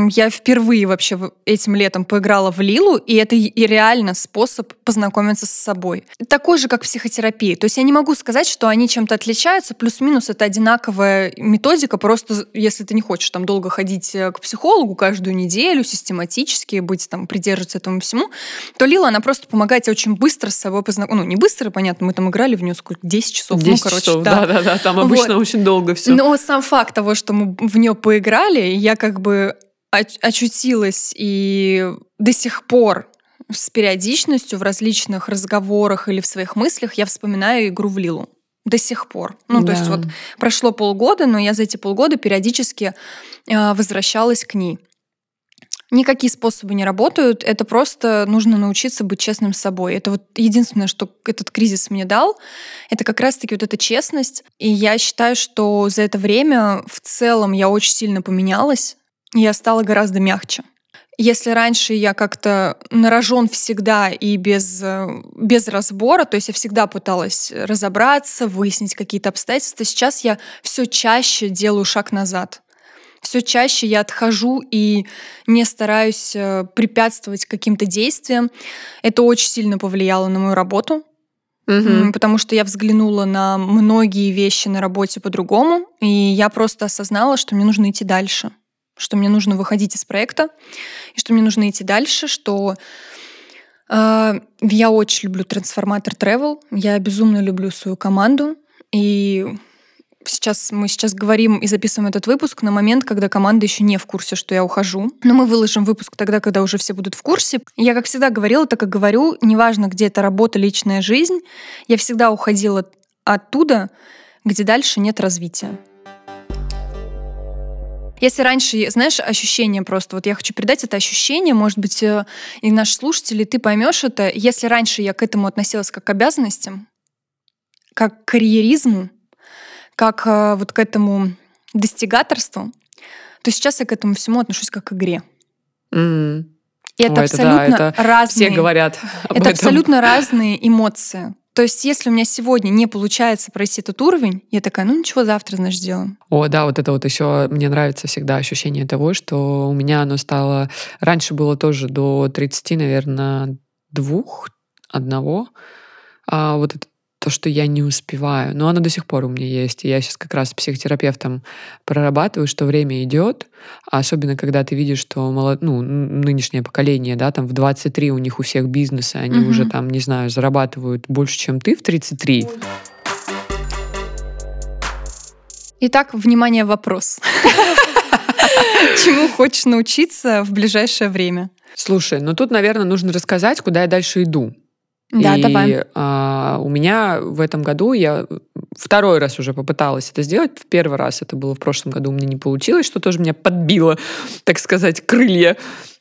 Я впервые вообще этим летом поиграла в Лилу, и это и реально способ познакомиться с собой. Такой же, как психотерапия. То есть я не могу сказать, что они чем-то отличаются, плюс-минус это одинаковая методика, просто если ты не хочешь там долго ходить э, к психологу каждую неделю, систематически быть там, придерживаться этому всему, то Лила, она просто помогает тебе очень быстро с собой познакомиться. Ну, не быстро, понятно, мы там играли в нее сколько, 10 часов. 10 ну, короче, часов, да-да-да, там обычно вот. очень долго все. Но сам факт того, что мы в нее поиграли, я как бы очутилась и до сих пор с периодичностью в различных разговорах или в своих мыслях я вспоминаю игру в Лилу. До сих пор. Ну, да. то есть вот прошло полгода, но я за эти полгода периодически э, возвращалась к ней. Никакие способы не работают, это просто нужно научиться быть честным с собой. Это вот единственное, что этот кризис мне дал, это как раз-таки вот эта честность. И я считаю, что за это время в целом я очень сильно поменялась я стала гораздо мягче. Если раньше я как-то нарожен всегда и без, э, без разбора, то есть я всегда пыталась разобраться, выяснить какие-то обстоятельства, сейчас я все чаще делаю шаг назад. Все чаще я отхожу и не стараюсь э, препятствовать каким-то действиям. Это очень сильно повлияло на мою работу, Угу. Потому что я взглянула на многие вещи на работе по-другому, и я просто осознала, что мне нужно идти дальше что мне нужно выходить из проекта, и что мне нужно идти дальше, что э, я очень люблю трансформатор travel, я безумно люблю свою команду, и сейчас мы сейчас говорим и записываем этот выпуск на момент, когда команда еще не в курсе, что я ухожу. Но мы выложим выпуск тогда, когда уже все будут в курсе. Я, как всегда, говорила, так и говорю, неважно, где это работа, личная жизнь, я всегда уходила оттуда, где дальше нет развития. Если раньше, знаешь, ощущение просто, вот я хочу передать это ощущение, может быть, э, и наши слушатели, ты поймешь это, если раньше я к этому относилась как к обязанностям, как к карьеризму, как э, вот к этому достигаторству, то сейчас я к этому всему отношусь как к игре. Mm. И это Ой, абсолютно это да, это разные. Все говорят. Об это этом. абсолютно разные эмоции. То есть, если у меня сегодня не получается пройти этот уровень, я такая, ну ничего, завтра, значит, сделаем. О, да, вот это вот еще мне нравится всегда ощущение того, что у меня оно стало... Раньше было тоже до 30, наверное, двух, одного. А вот это то, что я не успеваю. Но оно до сих пор у меня есть. И я сейчас как раз с психотерапевтом прорабатываю, что время идет, особенно когда ты видишь, что молод... ну, нынешнее поколение, да, там в 23 у них у всех бизнесы, они угу. уже там, не знаю, зарабатывают больше, чем ты в 33. Итак, внимание, вопрос. (laughs) Чему хочешь научиться в ближайшее время? Слушай, ну тут, наверное, нужно рассказать, куда я дальше иду. Да, и давай. А, у меня в этом году я второй раз уже попыталась это сделать. В первый раз это было в прошлом году, у меня не получилось, что тоже меня подбило, так сказать, крылья.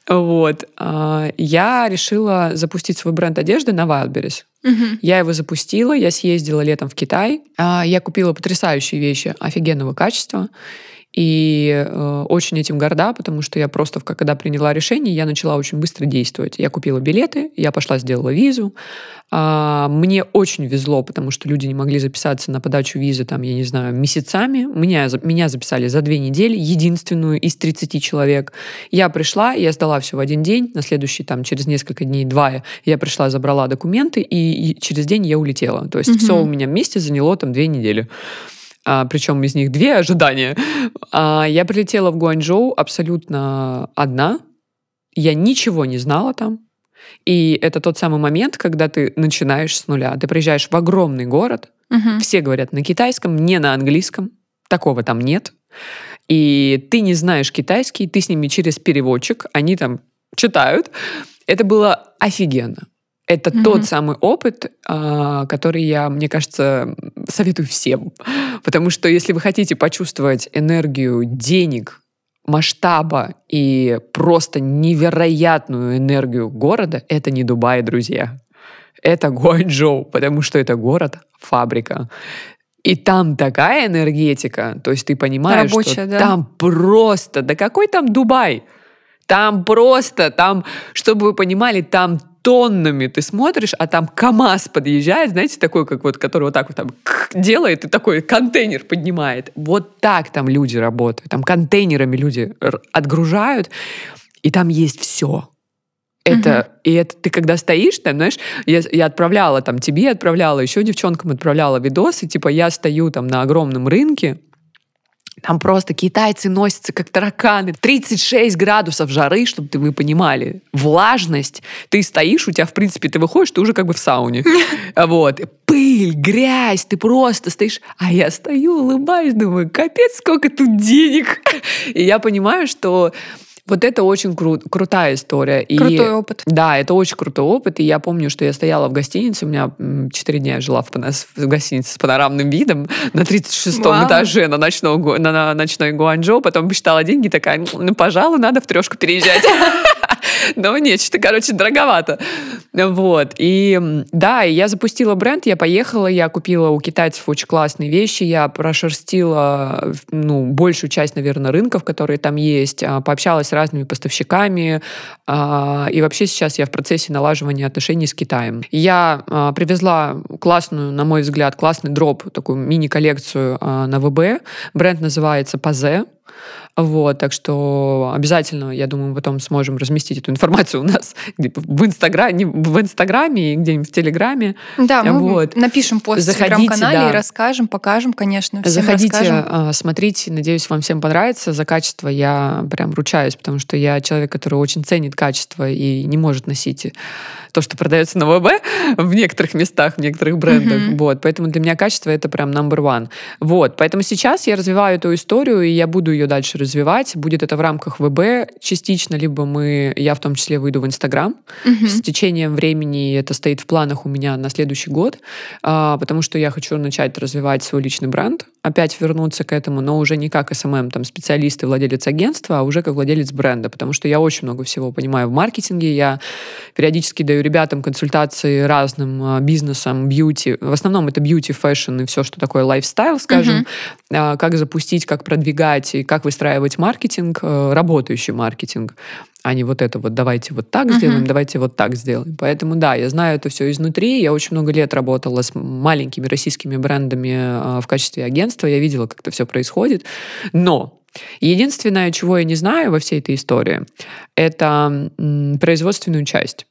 Вот. А, я решила запустить свой бренд одежды на Wildberries. Угу. Я его запустила, я съездила летом в Китай. А, я купила потрясающие вещи офигенного качества. И э, очень этим горда, потому что я просто, когда приняла решение, я начала очень быстро действовать. Я купила билеты, я пошла, сделала визу. А, мне очень везло, потому что люди не могли записаться на подачу визы, там, я не знаю, месяцами. Меня, меня записали за две недели, единственную из 30 человек. Я пришла, я сдала все в один день, на следующий, там, через несколько дней, два, я пришла, забрала документы, и, и через день я улетела. То есть угу. все у меня вместе заняло там две недели а, причем из них две ожидания. А, я прилетела в Гуанчжоу абсолютно одна, я ничего не знала там. И это тот самый момент, когда ты начинаешь с нуля. Ты приезжаешь в огромный город, Мгм. все говорят на китайском, не на английском. Такого там нет. И ты не знаешь китайский, ты с ними через переводчик, они там читают. Это было офигенно. Это Мгм. тот самый опыт, а, который я, мне кажется, советую всем. Потому что если вы хотите почувствовать энергию денег, масштаба и просто невероятную энергию города, это не Дубай, друзья. Это Гуанчжоу, потому что это город-фабрика. И там такая энергетика, то есть ты понимаешь, Рабочая, что да? там просто, да какой там Дубай? Там просто, там, чтобы вы понимали, там тоннами ты смотришь, а там КАМАЗ подъезжает, знаете, такой, как вот, который вот так вот там (laughs) делает и такой контейнер поднимает. Вот так там люди работают. Там контейнерами люди отгружают, и там есть все. Это, и это ты когда стоишь, там, знаешь, я, я отправляла там тебе, отправляла еще девчонкам, отправляла видосы, типа я стою там на огромном рынке, там просто китайцы носятся как тараканы. 36 градусов жары, чтобы ты вы понимали. Влажность. Ты стоишь, у тебя, в принципе, ты выходишь, ты уже как бы в сауне. (laughs) Вот. Пыль, грязь, ты просто стоишь. А я стою, улыбаюсь, думаю, капец, сколько тут денег. (laughs) И я понимаю, что вот это очень кру- крутая история. И- Крутой опыт. да, это очень крутой опыт. И я помню, что я стояла в гостинице, у меня м, четыре дня я жила в, в гостинице с панорамным видом на 36-м Вау. этаже на, ночном, Гу- на, на ночной Гуанчжоу. Потом посчитала деньги, такая, ну, пожалуй, надо в трешку переезжать. (laughs) Но нет, что-то, короче, дороговато. Вот. И да, я запустила бренд, я поехала, я купила у китайцев очень классные вещи, я прошерстила ну, большую часть, наверное, рынков, которые там есть, а, пообщалась с разными поставщиками, а, и вообще сейчас я в процессе налаживания отношений с Китаем. Я а, привезла классную, на мой взгляд, классный дроп, такую мини-коллекцию на ВБ. Бренд называется Пазе. Вот, так что обязательно, я думаю, мы потом сможем разместить эту информацию у нас (laughs) в Инстаграме, в Инстаграме и где-нибудь в Телеграме. Да, мы Вот. напишем пост в Заходите, телеграм-канале да. и расскажем, покажем, конечно, всем Заходите, расскажем. а, смотрите, надеюсь, вам всем понравится. За качество я прям ручаюсь, потому что я человек, который очень ценит качество и не может носить то, что продается на ВБ (laughs) в некоторых местах, в некоторых брендах. Мгм. Вот, поэтому для меня качество это прям number one. Вот, поэтому сейчас я развиваю эту историю, и я буду ее дальше развивать. Будет это в рамках ВБ частично, либо мы, я в том числе выйду в Инстаграм. Мгм. С течением времени это стоит в планах у меня на следующий год, а, потому что я хочу начать развивать свой личный бренд, опять вернуться к этому, но уже не как SMM, там, специалист и владелец агентства, а уже как владелец бренда, потому что я очень много всего понимаю в маркетинге, я периодически даю ребятам консультации разным а, бизнесам, beauty, в основном это beauty, fashion и все, что такое lifestyle, скажем, а, как запустить, как продвигать и как выстраивать маркетинг, э, работающий маркетинг, а не вот это вот давайте вот так Мгм. сделаем, давайте вот так сделаем. Поэтому да, я знаю это все изнутри. Я очень много лет работала с маленькими российскими брендами а, в качестве агентства. Я видела, как это все происходит. Но единственное, чего я не знаю во всей этой истории, это производственную часть.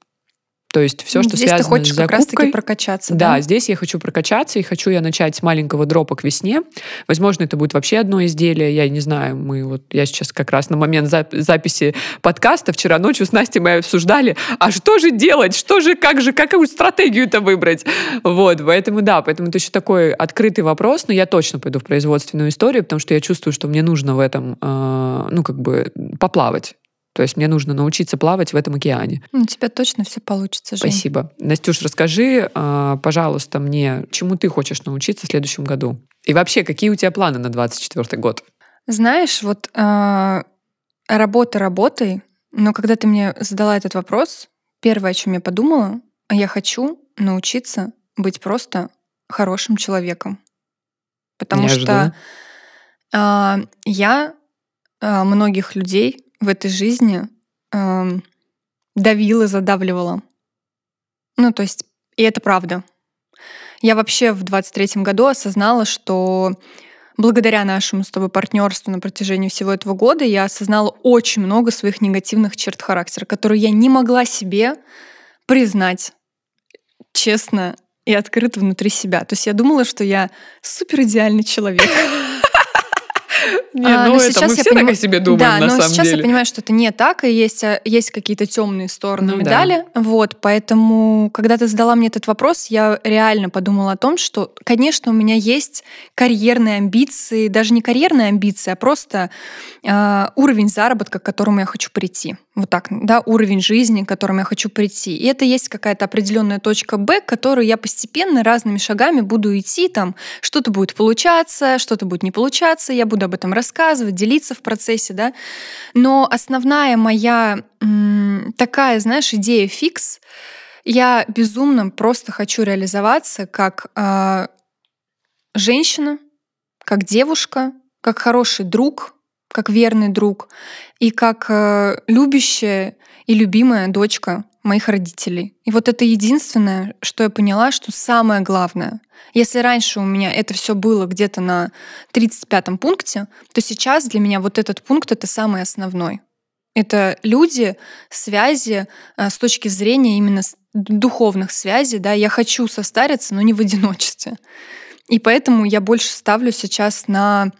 То есть все, что Здесь связано ты хочешь с как раз-таки закупкой. прокачаться, Да, да? здесь я хочу прокачаться, и хочу я начать с маленького дропа к весне. Возможно, это будет вообще одно изделие, я не знаю. Мы вот, я сейчас как раз на момент зап- записи подкаста вчера ночью с Настей мы обсуждали, а что же делать, что же, как же, какую стратегию-то выбрать? Вот, поэтому да, поэтому это еще такой открытый вопрос, но я точно пойду в производственную историю, потому что я чувствую, что мне нужно в этом, э, ну, как бы поплавать. То есть мне нужно научиться плавать в этом океане. Ну, У тебя точно все получится, Жень. Спасибо. Настюш, расскажи, а, пожалуйста, мне, чему ты хочешь научиться в следующем году? И вообще, какие у тебя планы на 24 год? Знаешь, вот а, работа работой, но когда ты мне задала этот вопрос, первое, о чем я подумала, я хочу научиться быть просто хорошим человеком. Потому Неожиданно. что а, я а, многих людей в этой жизни ам, давила, задавливала. Ну, то есть, и это правда. Я вообще в 23-м году осознала, что благодаря нашему с тобой партнерству на протяжении всего этого года я осознала очень много своих негативных черт характера, которые я не могла себе признать честно и открыто внутри себя. То есть я думала, что я супер идеальный человек. (laughs) Не, А, ну но это сейчас мы все так поним- о себе думаем, да, на но самом сейчас деле. я понимаю, что это не так, и есть, а, есть какие-то темные стороны Ну да. медали. Вот, поэтому, когда ты задала мне этот вопрос, я реально подумала о том, что, конечно, у меня есть карьерные амбиции, даже не карьерные амбиции, а просто а, уровень заработка, к которому я хочу прийти. Вот так, да, уровень жизни, к которому я хочу прийти. И это есть какая-то определенная точка Б, к которой я постепенно разными шагами буду идти, там что-то будет получаться, что-то будет не получаться, я буду об этом рассказывать, делиться в процессе, да. Но основная моя такая, знаешь, идея фикс, я безумно просто хочу реализоваться как а, женщина, как девушка, как хороший друг, как верный друг и как э, любящая и любимая дочка моих родителей. И вот это единственное, что я поняла, что самое главное. Если раньше у меня это все было где-то на 35-м пункте, то сейчас для меня вот этот пункт — это самый основной. Это люди, связи э, с точки зрения именно духовных связей. Да? Я хочу состариться, но не в одиночестве. И поэтому я больше ставлю сейчас на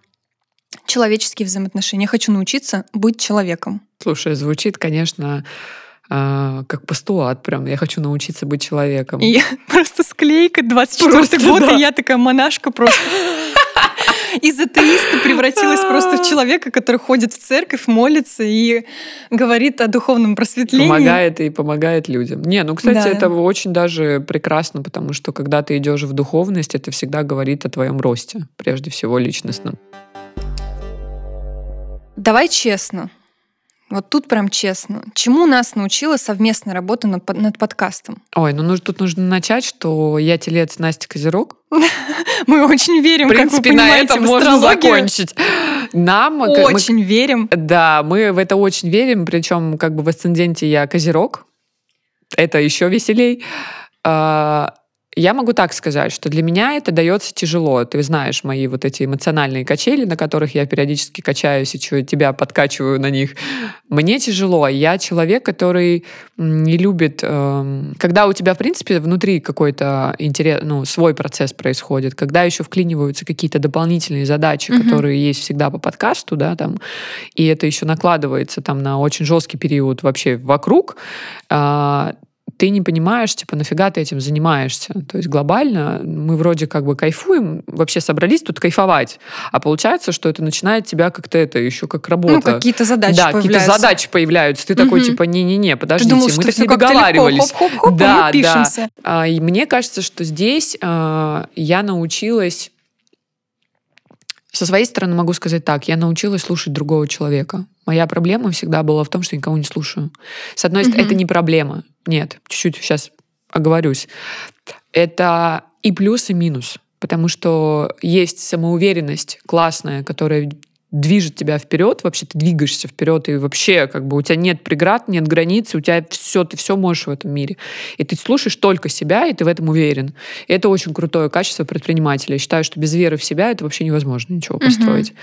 человеческие взаимоотношения. Я хочу научиться быть человеком. Слушай, звучит, конечно, а, как постулат прям. Я хочу научиться быть человеком. И я (laughs) просто склейка 24 Просто, год, да. и я такая монашка просто. (laughs) Из атеиста превратилась просто в человека, который ходит в церковь, молится и говорит о духовном просветлении. Помогает и помогает людям. Не, ну, кстати, Да. это очень даже прекрасно, потому что когда ты идешь в духовность, это всегда говорит о твоем росте, прежде всего личностном. Давай честно. Вот тут прям честно. Чему нас научила совместная работа над, над подкастом? Ой, ну тут нужно начать, что я телец, Настя Козерог. (laughs) Мы очень верим, В принципе, как вы на этом можно закончить. Нам... мы- Очень верим. Да, мы в это очень верим, причем как бы в асценденте я Козерог. Это еще веселей. А, Я могу так сказать, что для меня это дается тяжело. Ты знаешь мои вот эти эмоциональные качели, на которых я периодически качаюсь и чё- тебя подкачиваю на них. Мне тяжело. Я человек, который не любит... эм, Когда у тебя, в принципе, внутри какой-то интерес, ну, свой процесс происходит, когда еще вклиниваются какие-то дополнительные задачи, Мгм. которые есть всегда по подкасту, да, там, и это еще накладывается там на очень жесткий период вообще вокруг, а, ты не понимаешь, типа, нафига ты этим занимаешься. То есть глобально мы вроде как бы кайфуем, вообще собрались тут кайфовать, а получается, что это начинает тебя как-то это еще как работа. Ну, какие-то задачи да, какие-то задачи появляются. Ты такой, Мгм. типа, не-не-не, Ты подождите, думал, мы так не как-то легко, договаривались. хоп-хоп-хоп, Да, и мы да. пишемся. А, и мне кажется, что здесь а, я научилась со своей стороны могу сказать так, я научилась слушать другого человека. Моя проблема всегда была в том, что я никого не слушаю. С одной стороны, это не проблема. Нет, чуть-чуть сейчас оговорюсь. Это и плюс, и минус. Потому что есть самоуверенность классная, которая движет тебя вперед, вообще ты двигаешься вперед, и вообще как бы у тебя нет преград, нет границ, у тебя все, ты все можешь в этом мире. И ты слушаешь только себя, и ты в этом уверен. И это очень крутое качество предпринимателя. Я считаю, что без веры в себя это вообще невозможно ничего построить.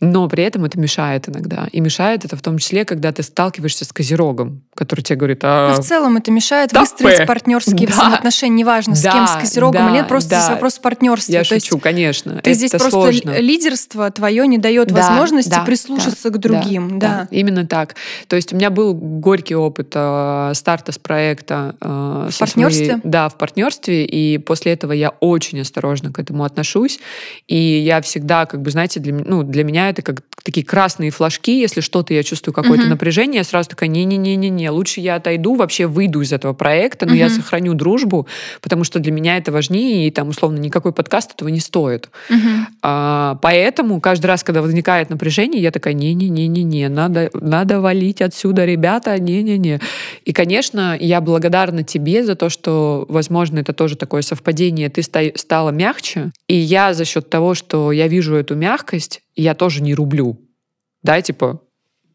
Но при этом это мешает иногда. И мешает это в том числе, когда ты сталкиваешься с козерогом, который тебе говорит, а... Но в целом это мешает да, выстроить П. партнерские Да. взаимоотношения, неважно, с Да, кем, с козерогом да, или нет, просто да. здесь вопрос партнерства. я То шучу, конечно. ты это здесь просто сложно. лидерство твое не дает Да, возможности да, прислушаться да, к другим. Да. Именно так. То есть у меня был горький опыт э, старта с проекта. э, со партнерстве? своей- да, в партнерстве. И после этого я очень осторожно к этому отношусь. И я всегда, как бы, знаете, для, ну, для меня это как такие красные флажки. Если что-то я чувствую, какое-то Мгм. напряжение, я сразу такая, не-не-не-не-не, лучше я отойду, вообще выйду из этого проекта, но я Мгм. сохраню дружбу, потому что для меня это важнее, и там, условно, никакой подкаст этого не стоит. Мгм. А, поэтому каждый раз, когда возникает напряжение, я такая, не-не-не-не-не, надо, надо валить отсюда, ребята, не-не-не. И, конечно, я благодарна тебе за то, что, возможно, это тоже такое совпадение, ты ста- стала мягче, и я за счет того, что я вижу эту мягкость, я тоже не рублю. Да, типа,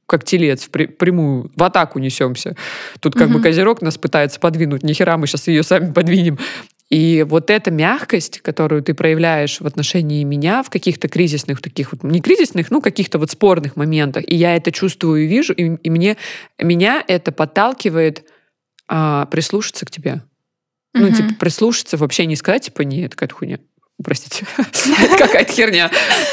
как телец, в прямую, в атаку несемся. Тут как бы Мгм. козерог нас пытается подвинуть, нихера, мы сейчас ее сами подвинем. И вот эта мягкость, которую ты проявляешь в отношении меня в каких-то кризисных таких вот, не кризисных, ну, каких-то вот спорных моментах, и я это чувствую и вижу, и, и мне, меня это подталкивает а, прислушаться к тебе. Ну, Мгм. типа, прислушаться, вообще не сказать, типа, нет, какая-то хуйня. простите, (laughs) это какая-то херня.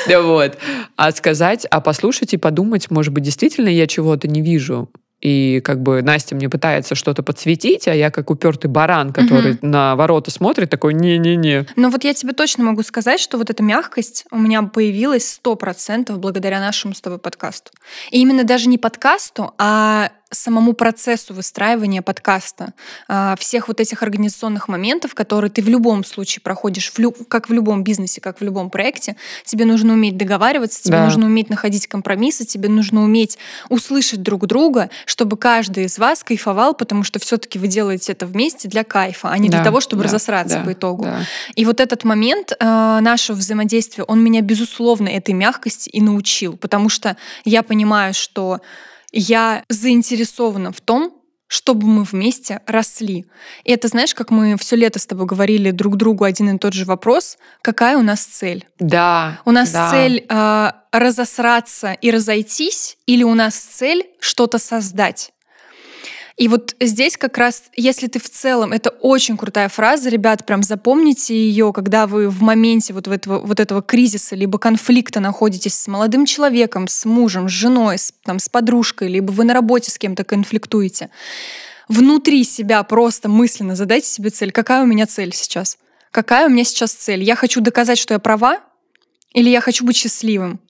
Вот. А сказать, а послушать и подумать, может быть, действительно я чего-то не вижу. И как бы Настя мне пытается что-то подсветить, а я как упертый баран, который Мгм. на ворота смотрит, такой не-не-не. Но вот я тебе точно могу сказать, что вот эта мягкость у меня появилась сто процентов благодаря нашему с тобой подкасту. И именно даже не подкасту, а самому процессу выстраивания подкаста, а, всех вот этих организационных моментов, которые ты в любом случае проходишь, в лю- как в любом бизнесе, как в любом проекте, тебе нужно уметь договариваться, тебе Да. нужно уметь находить компромиссы, тебе нужно уметь услышать друг друга, чтобы каждый из вас кайфовал, потому что все-таки вы делаете это вместе для кайфа, а не для Да, того, чтобы да, разосраться да, по итогу. да. И вот этот момент э, нашего взаимодействия, он меня, безусловно, этой мягкости и научил, потому что я понимаю, что я заинтересована в том, чтобы мы вместе росли. И это, знаешь, как мы все лето с тобой говорили друг другу один и тот же вопрос, какая у нас цель? Да. У нас да. цель э, разосраться и разойтись, или у нас цель что-то создать? И вот здесь как раз, если ты в целом, это очень крутая фраза, ребят, прям запомните ее, когда вы в моменте вот, этого, вот этого кризиса либо конфликта находитесь с молодым человеком, с мужем, с женой, с, там, с подружкой, либо вы на работе с кем-то конфликтуете. Внутри себя просто мысленно задайте себе цель. Какая у меня цель сейчас? Какая у меня сейчас цель? Я хочу доказать, что я права, или я хочу быть счастливым?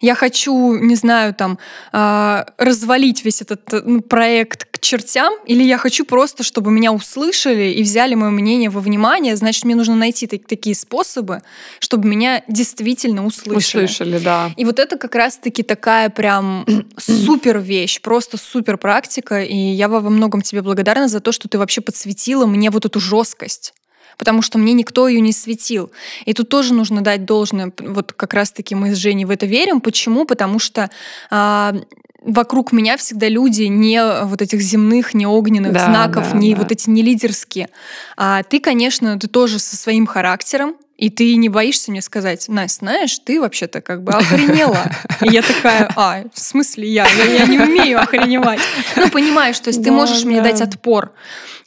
Я хочу, не знаю, там, а, развалить весь этот э, ну, проект к чертям, или я хочу просто, чтобы меня услышали и взяли мое мнение во внимание, значит, мне нужно найти так- такие способы, чтобы меня действительно услышали. Услышали, да. И вот это как раз-таки такая прям (clears throat) супер вещь, просто супер практика. И я во многом тебе благодарна за то, что ты вообще подсветила мне вот эту жесткость потому что мне никто ее не светил. И тут тоже нужно дать должное. Вот как раз-таки мы с Женей в это верим. Почему? Потому что а, вокруг меня всегда люди не вот этих земных, не огненных Да, знаков, да, не да. вот эти не лидерские. А ты, конечно, ты тоже со своим характером, и ты не боишься мне сказать, Настя, знаешь, ты вообще-то как бы охренела. И я такая, а, в смысле я? Я, я не умею охреневать. Ну, понимаешь, то есть ты Да, можешь мне да. дать отпор.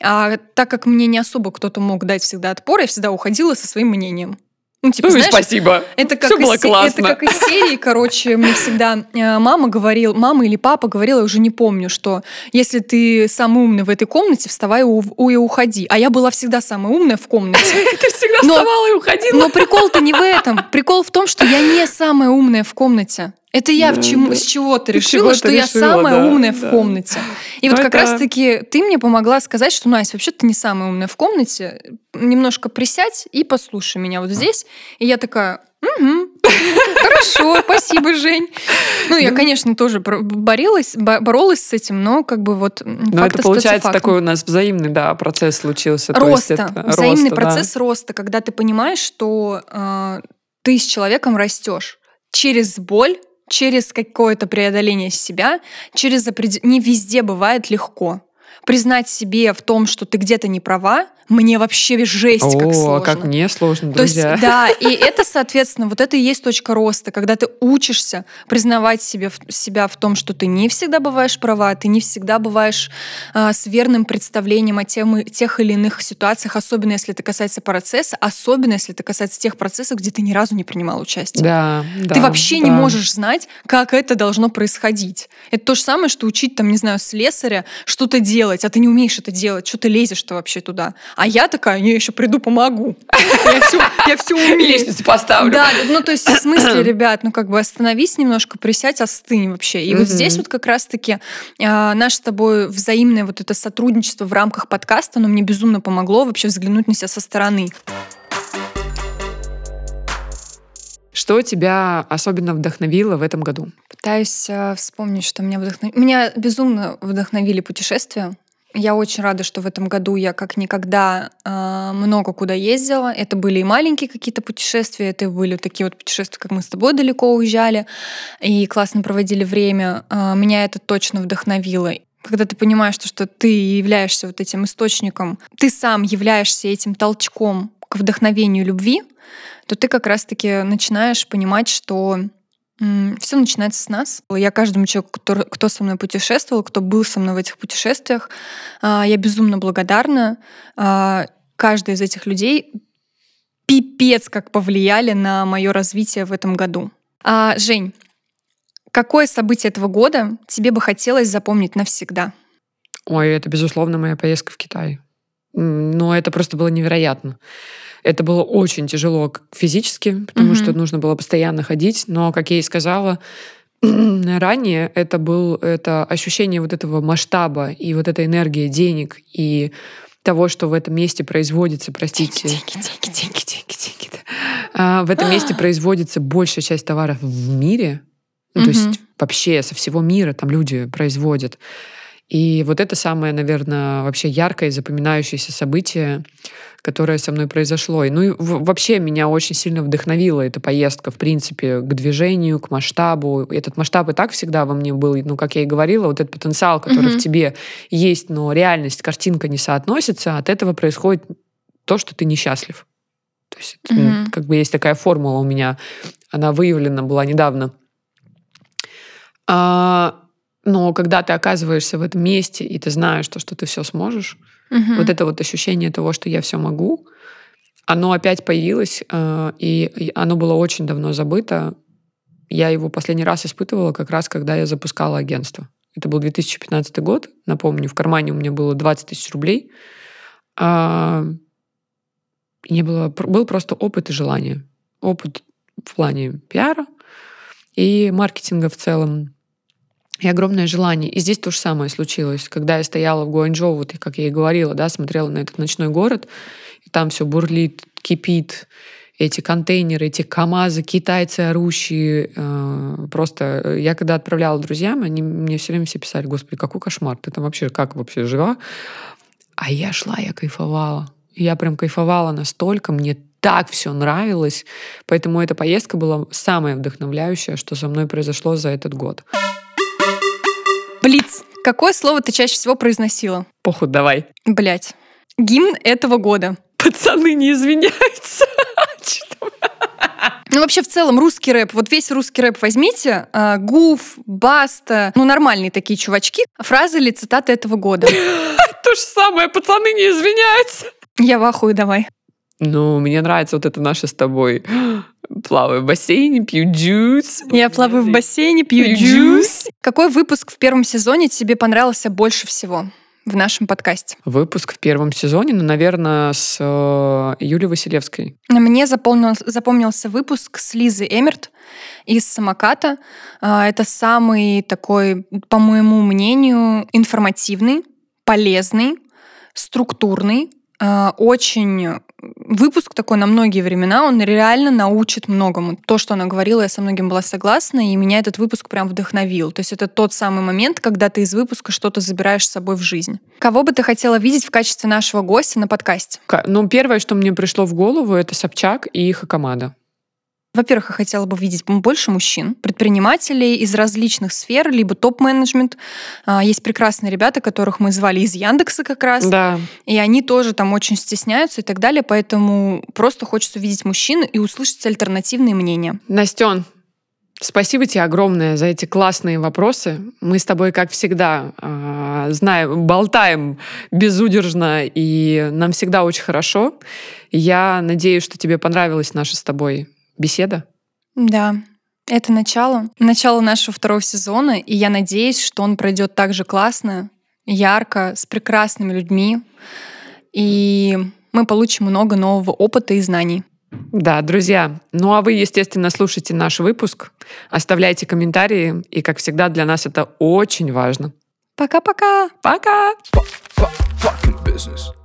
А так как мне не особо кто-то мог дать всегда отпор, я всегда уходила со своим мнением. Ну, типа, Ну и знаешь, спасибо. это как, из, было се- классно. это как из серии, короче, мне всегда э, мама говорила, мама или папа говорила, я уже не помню, что если ты самый умный в этой комнате, вставай у- у- и уходи. А я была всегда самая умная в комнате. (laughs) Ты всегда Но- вставала и уходила. Но прикол-то не в этом. Прикол в том, что я не самая умная в комнате. Это я Да, чему, да. с чего-то Ты решила, чего-то что я решила, самая да, умная да. в комнате. И Ну, вот как это- раз-таки ты мне помогла сказать, что, Настя, вообще ты не самая умная в комнате. Немножко присядь и послушай меня вот здесь. И я такая, «Мгм, хорошо, спасибо, Жень. Ну, я, конечно, тоже бор- боролась, бо- боролась с этим, но как бы вот факт это получается такой у нас взаимный, да, процесс случился. Роста, взаимный процесс роста, когда ты понимаешь, что э, ты с человеком растешь через боль, через какое-то преодоление себя, через опред- не везде бывает легко. Признать себе в том, что ты где-то не права, мне вообще жесть как О, сложно. как мне сложно, То есть, друзья. да, (laughs) и это, соответственно, вот это и есть точка роста, когда ты учишься признавать себе, себя в том, что ты не всегда бываешь права, ты не всегда бываешь а, с верным представлением о тем, и- тех или иных ситуациях, особенно если это касается процесса, особенно если это касается тех процессов, где ты ни разу не принимал участие. Да, да, Ты вообще не да. можешь знать, как это должно происходить. Это то же самое, что учить, там, не знаю, слесаря что-то делать, а ты не умеешь это делать, что ты лезешь-то вообще туда. А я такая, не, еще приду, помогу. Я все, я все (laughs) умею. Лестницу поставлю. Да, ну то есть в (clears throat) смысле, ребят, ну как бы остановись немножко, присядь, остынь вообще. И вот здесь вот как раз-таки а, наше с тобой взаимное вот это сотрудничество в рамках подкаста, оно мне безумно помогло вообще взглянуть на себя со стороны. Что тебя особенно вдохновило в этом году? Пытаюсь э, вспомнить, что меня вдохновило. Меня безумно вдохновили путешествия. Я очень рада, что в этом году я как никогда э, много куда ездила. Это были и маленькие какие-то путешествия, это были такие вот путешествия, как мы с тобой далеко уезжали и классно проводили время. Э, меня это точно вдохновило. Когда ты понимаешь, что, что ты являешься вот этим источником, ты сам являешься этим толчком к вдохновению любви, то ты как раз-таки начинаешь понимать, что все начинается с нас. Я каждому человеку, который, кто со мной путешествовал, кто был со мной в этих путешествиях, а, я безумно благодарна. А, Каждый из этих людей пипец как повлияли на мое развитие в этом году. А, Жень, какое событие этого года тебе бы хотелось запомнить навсегда? Ой, это, безусловно, моя поездка в Китай. Но это просто было невероятно. Это было очень тяжело физически, потому Мгм. что нужно было постоянно ходить. Но, как я и сказала (clears throat) ранее, это был это ощущение вот этого масштаба и вот этой энергии денег и того, что в этом месте производится, простите, деньги, деньги, деньги, (laughs) деньги, деньги, да. А, в этом (gasps) месте производится большая часть товаров в мире, ну, то есть вообще со всего мира там люди производят. И вот это самое, наверное, вообще яркое и запоминающееся событие, которое со мной произошло. И, ну и вообще меня очень сильно вдохновила эта поездка, в принципе, к движению, к масштабу. Этот масштаб и так всегда во мне был, ну, как я и говорила, вот этот потенциал, который Мгм. в тебе есть, но реальность, картинка не соотносится, от этого происходит то, что ты несчастлив. То есть Мгм. как бы есть такая формула у меня, она выявлена была недавно. А, но когда ты оказываешься в этом месте, и ты знаешь, то, что ты все сможешь, Мгм. вот это вот ощущение того, что я все могу, оно опять появилось, э, и оно было очень давно забыто. Я его последний раз испытывала как раз, когда я запускала агентство. Это был 2015 год, напомню, в кармане у меня было 20 тысяч рублей. А, не было, был просто опыт и желание. Опыт в плане пиара и маркетинга в целом. И огромное желание. И здесь то же самое случилось. Когда я стояла в Гуанчжоу, вот и как я и говорила, да, смотрела на этот ночной город, и там все бурлит, кипит, эти контейнеры, эти КАМАЗы, китайцы орущие. э, Просто э, я когда отправляла друзьям, они мне все время все писали, господи, какой кошмар, ты там вообще, как вообще жива? А я шла, я кайфовала. Я прям кайфовала настолько, мне так все нравилось. Поэтому эта поездка была самая вдохновляющая, что со мной произошло за этот год. Блиц. Какое слово ты чаще всего произносила? Похуй, давай. Блять. Гимн этого года. Пацаны не извиняются. (laughs) Ну, вообще, в целом, русский рэп, вот весь русский рэп возьмите, а, Гуф, Баста, ну, нормальные такие чувачки, фразы или цитаты этого года. (laughs) То же самое, пацаны не извиняются. Я в ахуе давай. Ну, мне нравится вот это наше с тобой. Плаваю в бассейне, пью juice. Я плаваю в бассейне, пью Пью juice. Какой выпуск в первом сезоне тебе понравился больше всего в нашем подкасте? Выпуск в первом сезоне, ну, наверное, с э, Юлей Василевской. Мне запомнился, запомнился выпуск с Лизой Эмерт из «Самоката». А, Это самый такой, по моему мнению, информативный, полезный, структурный, а, очень выпуск такой на многие времена, он реально научит многому. То, что она говорила, я со многим была согласна, и меня этот выпуск прям вдохновил. То есть это тот самый момент, когда ты из выпуска что-то забираешь с собой в жизнь. Кого бы ты хотела видеть в качестве нашего гостя на подкасте? Ка- Ну, первое, что мне пришло в голову, это Собчак и Хакамада. Во-первых, я хотела бы видеть больше мужчин, предпринимателей из различных сфер, либо топ-менеджмент. А, Есть прекрасные ребята, которых мы звали из Яндекса как раз, Да. и они тоже там очень стесняются и так далее, поэтому просто хочется видеть мужчин и услышать альтернативные мнения. Настен, спасибо тебе огромное за эти классные вопросы. Мы с тобой, как всегда, а, знаем, болтаем безудержно, и нам всегда очень хорошо. Я надеюсь, что тебе понравилась наша с тобой беседа. Да, это начало. Начало нашего второго сезона, и я надеюсь, что он пройдет так же классно, ярко, с прекрасными людьми, и мы получим много нового опыта и знаний. Да, друзья. Ну а вы, естественно, слушайте наш выпуск, оставляйте комментарии, и, как всегда, для нас это очень важно. Пока-пока! Пока! Fucking business.